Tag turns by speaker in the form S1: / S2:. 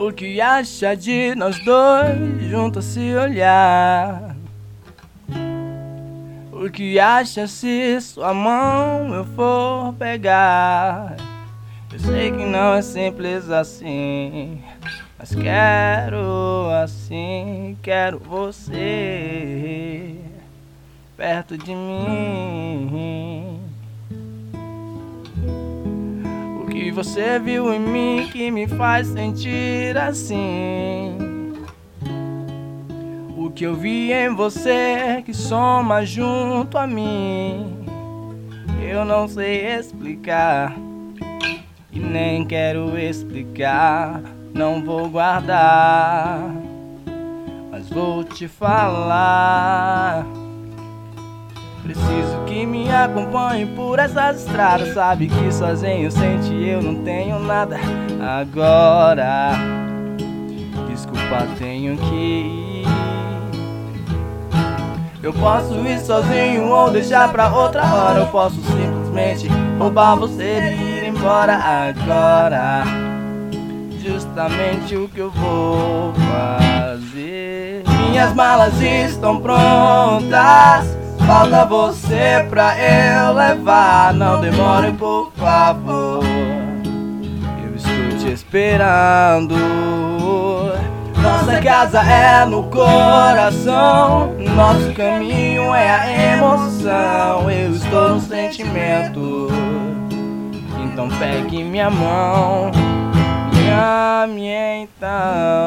S1: O que acha de nós dois juntos se olhar? O que acha se sua mão eu for pegar? Eu sei que não é simples assim, mas quero assim, quero você perto de mim. Que você viu em mim que me faz sentir assim? O que eu vi em você que soma junto a mim? Eu não sei explicar e nem quero explicar, não vou guardar, mas vou te falar. Acompanhe por essas estradas. Sabe que sozinho sente eu não tenho nada agora. Desculpa, tenho que ir. Eu posso ir sozinho ou deixar pra outra hora. Eu posso simplesmente roubar você e ir embora agora. Justamente o que eu vou fazer. Minhas malas estão prontas. Falta você pra eu levar. Não demore, por favor. Eu estou te esperando. Nossa casa é no coração. Nosso caminho é a emoção. Eu estou no sentimento. Então pegue minha mão. Me ame então.